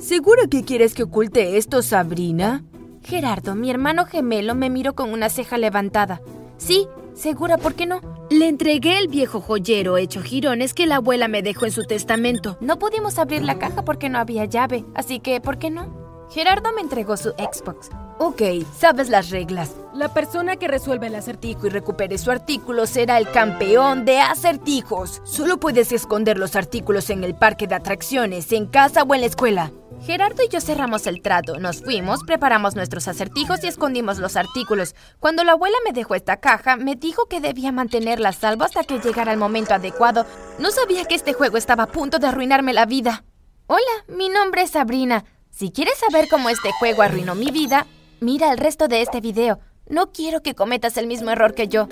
¿Segura que quieres que oculte esto, Sabrina? Gerardo, mi hermano gemelo, me miró con una ceja levantada. Sí, segura, ¿por qué no? Le entregué el viejo joyero hecho jirones que la abuela me dejó en su testamento. No pudimos abrir la caja porque no había llave, así que, ¿por qué no? Gerardo me entregó su Xbox. Ok, sabes las reglas. La persona que resuelve el acertijo y recupere su artículo será el campeón de acertijos. Solo puedes esconder los artículos en el parque de atracciones, en casa o en la escuela. Gerardo y yo cerramos el trato, nos fuimos, preparamos nuestros acertijos y escondimos los artículos. Cuando la abuela me dejó esta caja, me dijo que debía mantenerla salvo hasta que llegara el momento adecuado. No sabía que este juego estaba a punto de arruinarme la vida. Hola, mi nombre es Sabrina. Si quieres saber cómo este juego arruinó mi vida, mira el resto de este video. No quiero que cometas el mismo error que yo.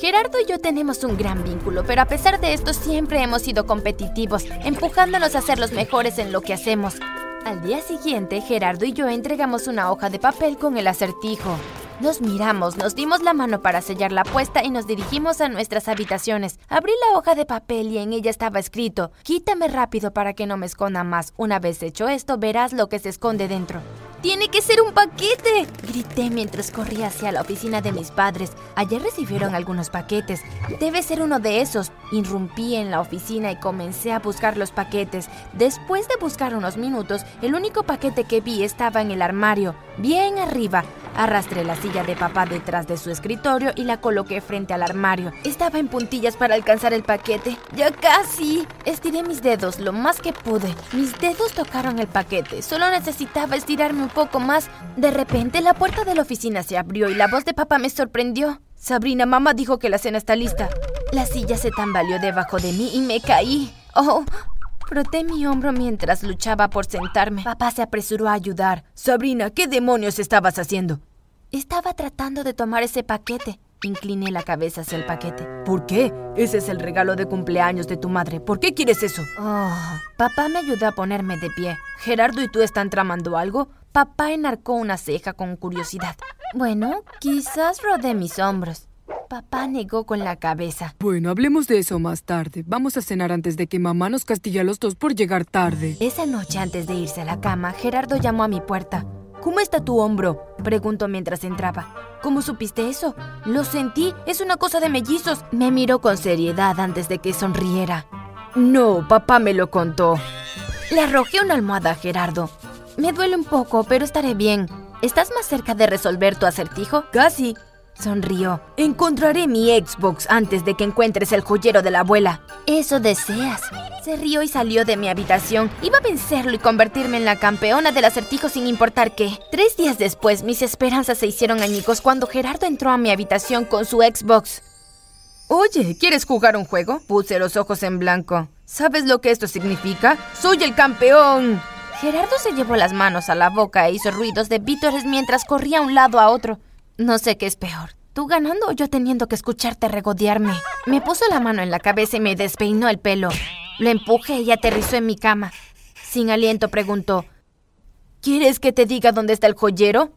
Gerardo y yo tenemos un gran vínculo, pero a pesar de esto siempre hemos sido competitivos, empujándonos a ser los mejores en lo que hacemos. Al día siguiente, Gerardo y yo entregamos una hoja de papel con el acertijo. Nos miramos, nos dimos la mano para sellar la apuesta y nos dirigimos a nuestras habitaciones. Abrí la hoja de papel y en ella estaba escrito, quítame rápido para que no me esconda más. Una vez hecho esto, verás lo que se esconde dentro. ¡Tiene que ser un paquete! Grité mientras corría hacia la oficina de mis padres. Ayer recibieron algunos paquetes. Debe ser uno de esos. Irrumpí en la oficina y comencé a buscar los paquetes. Después de buscar unos minutos, el único paquete que vi estaba en el armario, bien arriba. Arrastré la silla de papá detrás de su escritorio y la coloqué frente al armario. Estaba en puntillas para alcanzar el paquete. ¡Ya casi! Estiré mis dedos lo más que pude. Mis dedos tocaron el paquete. Solo necesitaba estirarme un poco más. De repente la puerta de la oficina se abrió y la voz de papá me sorprendió. Sabrina, mamá dijo que la cena está lista. La silla se tambaleó debajo de mí y me caí. Oh, Froté mi hombro mientras luchaba por sentarme. Papá se apresuró a ayudar. Sabrina, ¿qué demonios estabas haciendo? Estaba tratando de tomar ese paquete. Incliné la cabeza hacia el paquete. ¿Por qué? Ese es el regalo de cumpleaños de tu madre. ¿Por qué quieres eso? Oh, papá me ayudó a ponerme de pie. ¿Gerardo y tú están tramando algo? Papá enarcó una ceja con curiosidad. Bueno, quizás rodé mis hombros. Papá negó con la cabeza. Bueno, hablemos de eso más tarde. Vamos a cenar antes de que mamá nos castigue a los dos por llegar tarde. Esa noche, antes de irse a la cama, Gerardo llamó a mi puerta. ¿Cómo está tu hombro? Preguntó mientras entraba. ¿Cómo supiste eso? Lo sentí. Es una cosa de mellizos. Me miró con seriedad antes de que sonriera. No, papá me lo contó. Le arrojé una almohada a Gerardo. Me duele un poco, pero estaré bien. ¿Estás más cerca de resolver tu acertijo? Casi. Sonrió. Encontraré mi Xbox antes de que encuentres el joyero de la abuela. Eso deseas. Se rió y salió de mi habitación. Iba a vencerlo y convertirme en la campeona del acertijo sin importar qué. Tres días después, mis esperanzas se hicieron añicos cuando Gerardo entró a mi habitación con su Xbox. Oye, ¿quieres jugar un juego? Puse los ojos en blanco. ¿Sabes lo que esto significa? ¡Soy el campeón! Gerardo se llevó las manos a la boca e hizo ruidos de vítores mientras corría de un lado a otro. No sé qué es peor. Tú ganando o yo teniendo que escucharte regodearme. Me puso la mano en la cabeza y me despeinó el pelo. Lo empujé y aterrizó en mi cama. Sin aliento preguntó, ¿Quieres que te diga dónde está el joyero?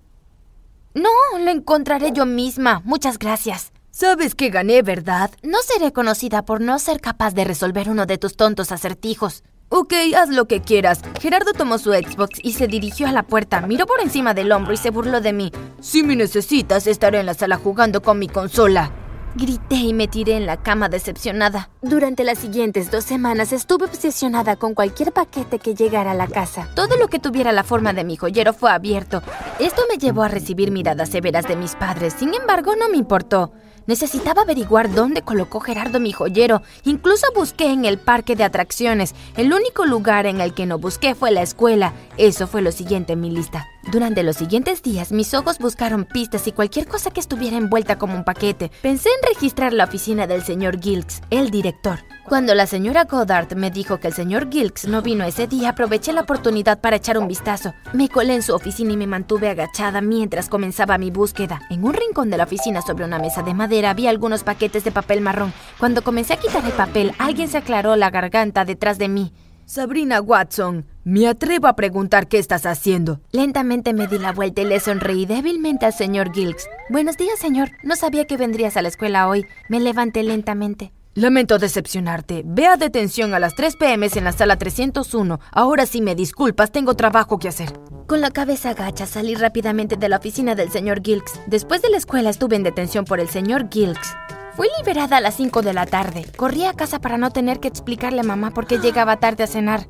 No, lo encontraré yo misma. Muchas gracias. Sabes que gané, ¿verdad? No seré conocida por no ser capaz de resolver uno de tus tontos acertijos. Ok, haz lo que quieras. Gerardo tomó su Xbox y se dirigió a la puerta, miró por encima del hombro y se burló de mí. Si me necesitas, estaré en la sala jugando con mi consola. Grité y me tiré en la cama decepcionada. Durante las siguientes dos semanas estuve obsesionada con cualquier paquete que llegara a la casa. Todo lo que tuviera la forma de mi joyero fue abierto. Esto me llevó a recibir miradas severas de mis padres. Sin embargo, no me importó. Necesitaba averiguar dónde colocó Gerardo mi joyero. Incluso busqué en el parque de atracciones. El único lugar en el que no busqué fue la escuela. Eso fue lo siguiente en mi lista. Durante los siguientes días, mis ojos buscaron pistas y cualquier cosa que estuviera envuelta como un paquete. Pensé en registrar la oficina del señor Gilks, el director. Cuando la señora Goddard me dijo que el señor Gilks no vino ese día, aproveché la oportunidad para echar un vistazo. Me colé en su oficina y me mantuve agachada mientras comenzaba mi búsqueda. En un rincón de la oficina, sobre una mesa de madera, había algunos paquetes de papel marrón. Cuando comencé a quitar el papel, alguien se aclaró la garganta detrás de mí. Sabrina Watson, me atrevo a preguntar qué estás haciendo. Lentamente me di la vuelta y le sonreí débilmente al señor Gilks. Buenos días, señor. No sabía que vendrías a la escuela hoy. Me levanté lentamente. Lamento decepcionarte. Ve a detención a las 3 pm en la sala 301. Ahora sí me disculpas, tengo trabajo que hacer. Con la cabeza agacha salí rápidamente de la oficina del señor Gilks. Después de la escuela estuve en detención por el señor Gilks. Fui liberada a las 5 de la tarde. Corrí a casa para no tener que explicarle a mamá por qué llegaba tarde a cenar.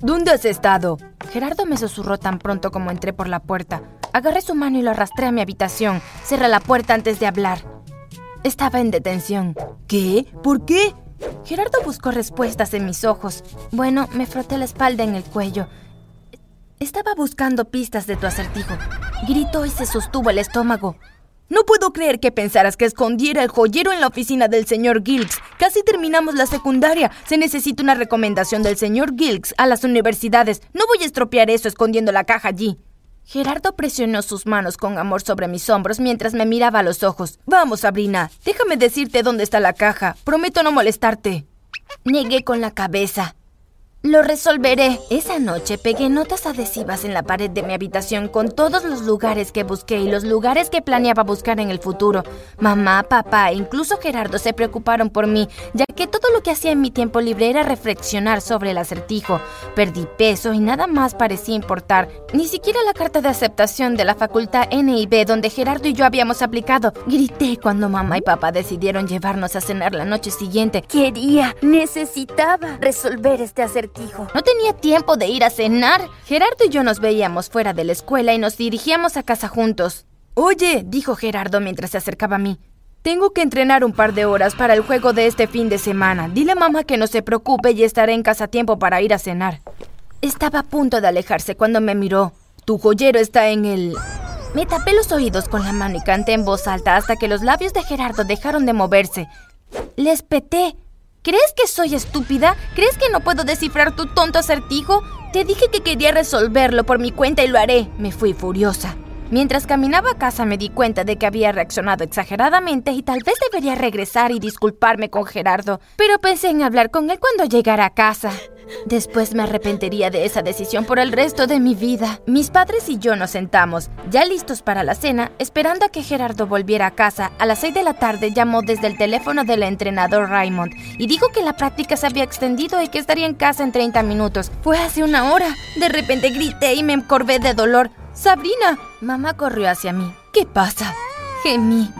¿Dónde has estado? Gerardo me susurró tan pronto como entré por la puerta. Agarré su mano y lo arrastré a mi habitación. Cerré la puerta antes de hablar. Estaba en detención. ¿Qué? ¿Por qué? Gerardo buscó respuestas en mis ojos. Bueno, me froté la espalda en el cuello. Estaba buscando pistas de tu acertijo. Gritó y se sostuvo el estómago. No puedo creer que pensaras que escondiera el joyero en la oficina del señor Gilks. Casi terminamos la secundaria. Se necesita una recomendación del señor Gilks a las universidades. No voy a estropear eso escondiendo la caja allí. Gerardo presionó sus manos con amor sobre mis hombros mientras me miraba a los ojos. Vamos, Sabrina, déjame decirte dónde está la caja. Prometo no molestarte. Negué con la cabeza. Lo resolveré. Esa noche pegué notas adhesivas en la pared de mi habitación con todos los lugares que busqué y los lugares que planeaba buscar en el futuro. Mamá, papá e incluso Gerardo se preocuparon por mí, ya que todo lo que hacía en mi tiempo libre era reflexionar sobre el acertijo. Perdí peso y nada más parecía importar. Ni siquiera la carta de aceptación de la facultad NIB donde Gerardo y yo habíamos aplicado. Grité cuando mamá y papá decidieron llevarnos a cenar la noche siguiente. Quería, necesitaba resolver este no tenía tiempo de ir a cenar. Gerardo y yo nos veíamos fuera de la escuela y nos dirigíamos a casa juntos. Oye, dijo Gerardo mientras se acercaba a mí. Tengo que entrenar un par de horas para el juego de este fin de semana. Dile a mamá que no se preocupe y estaré en casa a tiempo para ir a cenar. Estaba a punto de alejarse cuando me miró. Tu joyero está en el... Me tapé los oídos con la mano y canté en voz alta hasta que los labios de Gerardo dejaron de moverse. Les peté. ¿Crees que soy estúpida? ¿Crees que no puedo descifrar tu tonto acertijo? Te dije que quería resolverlo por mi cuenta y lo haré. Me fui furiosa. Mientras caminaba a casa me di cuenta de que había reaccionado exageradamente y tal vez debería regresar y disculparme con Gerardo, pero pensé en hablar con él cuando llegara a casa. Después me arrepentiría de esa decisión por el resto de mi vida. Mis padres y yo nos sentamos, ya listos para la cena, esperando a que Gerardo volviera a casa. A las 6 de la tarde llamó desde el teléfono del entrenador Raymond y dijo que la práctica se había extendido y que estaría en casa en 30 minutos. Fue hace una hora. De repente grité y me encorvé de dolor. Sabrina. Mamá corrió hacia mí. ¿Qué pasa? Gemí.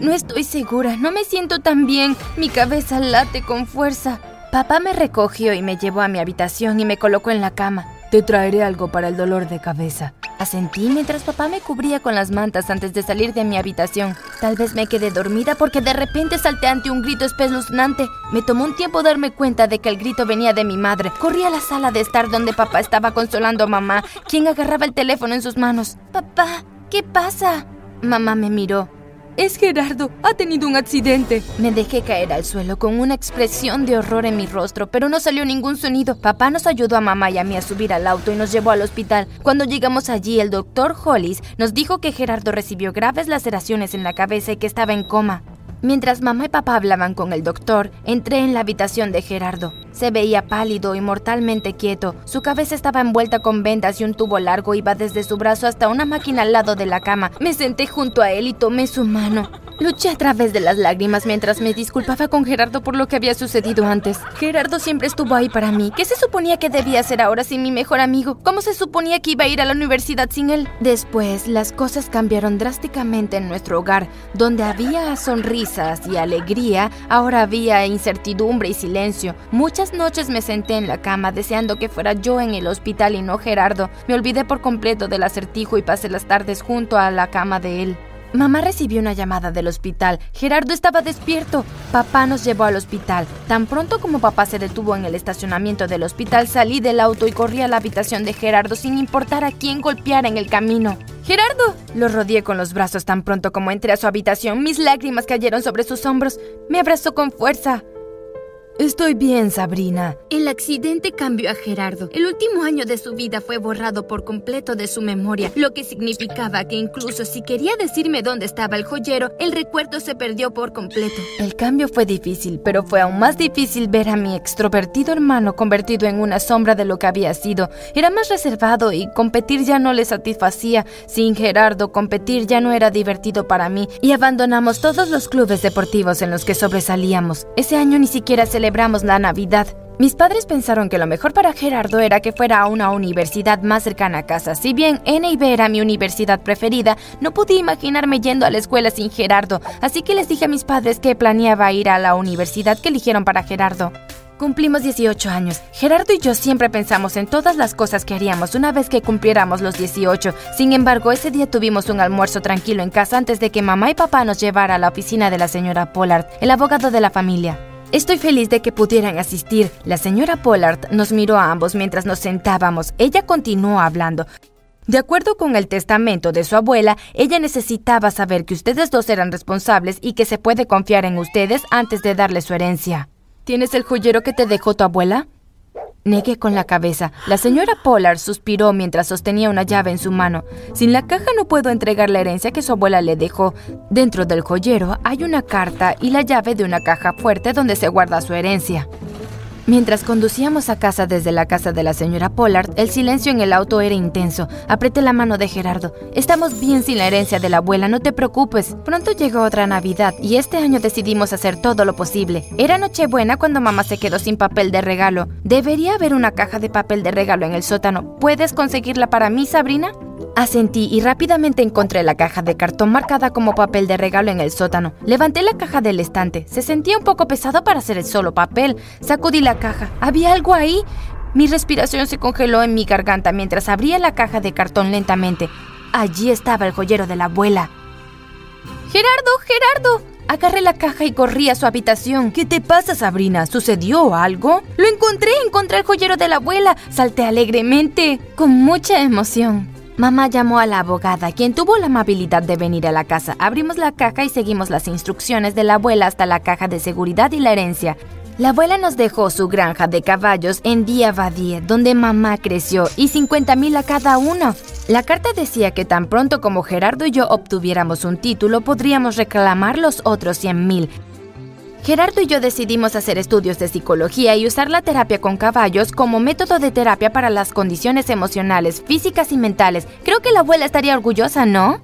No estoy segura, no me siento tan bien. Mi cabeza late con fuerza. Papá me recogió y me llevó a mi habitación y me colocó en la cama. Te traeré algo para el dolor de cabeza. Asentí mientras papá me cubría con las mantas antes de salir de mi habitación. Tal vez me quedé dormida porque de repente salté ante un grito espeluznante. Me tomó un tiempo darme cuenta de que el grito venía de mi madre. Corrí a la sala de estar donde papá estaba consolando a mamá, quien agarraba el teléfono en sus manos. Papá, ¿qué pasa? Mamá me miró. Es Gerardo, ha tenido un accidente. Me dejé caer al suelo con una expresión de horror en mi rostro, pero no salió ningún sonido. Papá nos ayudó a mamá y a mí a subir al auto y nos llevó al hospital. Cuando llegamos allí, el doctor Hollis nos dijo que Gerardo recibió graves laceraciones en la cabeza y que estaba en coma. Mientras mamá y papá hablaban con el doctor, entré en la habitación de Gerardo. Se veía pálido y mortalmente quieto. Su cabeza estaba envuelta con vendas y un tubo largo iba desde su brazo hasta una máquina al lado de la cama. Me senté junto a él y tomé su mano. Luché a través de las lágrimas mientras me disculpaba con Gerardo por lo que había sucedido antes. Gerardo siempre estuvo ahí para mí. ¿Qué se suponía que debía hacer ahora sin mi mejor amigo? ¿Cómo se suponía que iba a ir a la universidad sin él? Después, las cosas cambiaron drásticamente en nuestro hogar. Donde había sonrisas y alegría, ahora había incertidumbre y silencio. Muchas noches me senté en la cama deseando que fuera yo en el hospital y no Gerardo. Me olvidé por completo del acertijo y pasé las tardes junto a la cama de él. Mamá recibió una llamada del hospital. Gerardo estaba despierto. Papá nos llevó al hospital. Tan pronto como papá se detuvo en el estacionamiento del hospital, salí del auto y corrí a la habitación de Gerardo sin importar a quién golpeara en el camino. ¡Gerardo! Lo rodeé con los brazos tan pronto como entré a su habitación. Mis lágrimas cayeron sobre sus hombros. Me abrazó con fuerza. Estoy bien, Sabrina. El accidente cambió a Gerardo. El último año de su vida fue borrado por completo de su memoria, lo que significaba que incluso si quería decirme dónde estaba el joyero, el recuerdo se perdió por completo. El cambio fue difícil, pero fue aún más difícil ver a mi extrovertido hermano convertido en una sombra de lo que había sido. Era más reservado y competir ya no le satisfacía. Sin Gerardo, competir ya no era divertido para mí y abandonamos todos los clubes deportivos en los que sobresalíamos. Ese año ni siquiera se le celebramos la Navidad. Mis padres pensaron que lo mejor para Gerardo era que fuera a una universidad más cercana a casa. Si bien NIB era mi universidad preferida, no pude imaginarme yendo a la escuela sin Gerardo, así que les dije a mis padres que planeaba ir a la universidad que eligieron para Gerardo. Cumplimos 18 años. Gerardo y yo siempre pensamos en todas las cosas que haríamos una vez que cumpliéramos los 18. Sin embargo, ese día tuvimos un almuerzo tranquilo en casa antes de que mamá y papá nos llevara a la oficina de la señora Pollard, el abogado de la familia. Estoy feliz de que pudieran asistir. La señora Pollard nos miró a ambos mientras nos sentábamos. Ella continuó hablando. De acuerdo con el testamento de su abuela, ella necesitaba saber que ustedes dos eran responsables y que se puede confiar en ustedes antes de darle su herencia. ¿Tienes el joyero que te dejó tu abuela? Negué con la cabeza. La señora Pollard suspiró mientras sostenía una llave en su mano. Sin la caja no puedo entregar la herencia que su abuela le dejó. Dentro del joyero hay una carta y la llave de una caja fuerte donde se guarda su herencia. Mientras conducíamos a casa desde la casa de la señora Pollard, el silencio en el auto era intenso. Apreté la mano de Gerardo. Estamos bien sin la herencia de la abuela, no te preocupes. Pronto llegó otra Navidad y este año decidimos hacer todo lo posible. Era Nochebuena cuando mamá se quedó sin papel de regalo. Debería haber una caja de papel de regalo en el sótano. ¿Puedes conseguirla para mí, Sabrina? Asentí y rápidamente encontré la caja de cartón marcada como papel de regalo en el sótano. Levanté la caja del estante. Se sentía un poco pesado para ser el solo papel. Sacudí la caja. ¿Había algo ahí? Mi respiración se congeló en mi garganta mientras abría la caja de cartón lentamente. Allí estaba el joyero de la abuela. ¡Gerardo! ¡Gerardo! Agarré la caja y corrí a su habitación. ¿Qué te pasa, Sabrina? ¿Sucedió algo? Lo encontré, encontré el joyero de la abuela. Salté alegremente, con mucha emoción. Mamá llamó a la abogada, quien tuvo la amabilidad de venir a la casa. Abrimos la caja y seguimos las instrucciones de la abuela hasta la caja de seguridad y la herencia. La abuela nos dejó su granja de caballos en Diabadie, donde mamá creció, y 50 mil a cada uno. La carta decía que tan pronto como Gerardo y yo obtuviéramos un título, podríamos reclamar los otros 100 mil. Gerardo y yo decidimos hacer estudios de psicología y usar la terapia con caballos como método de terapia para las condiciones emocionales, físicas y mentales. Creo que la abuela estaría orgullosa, ¿no?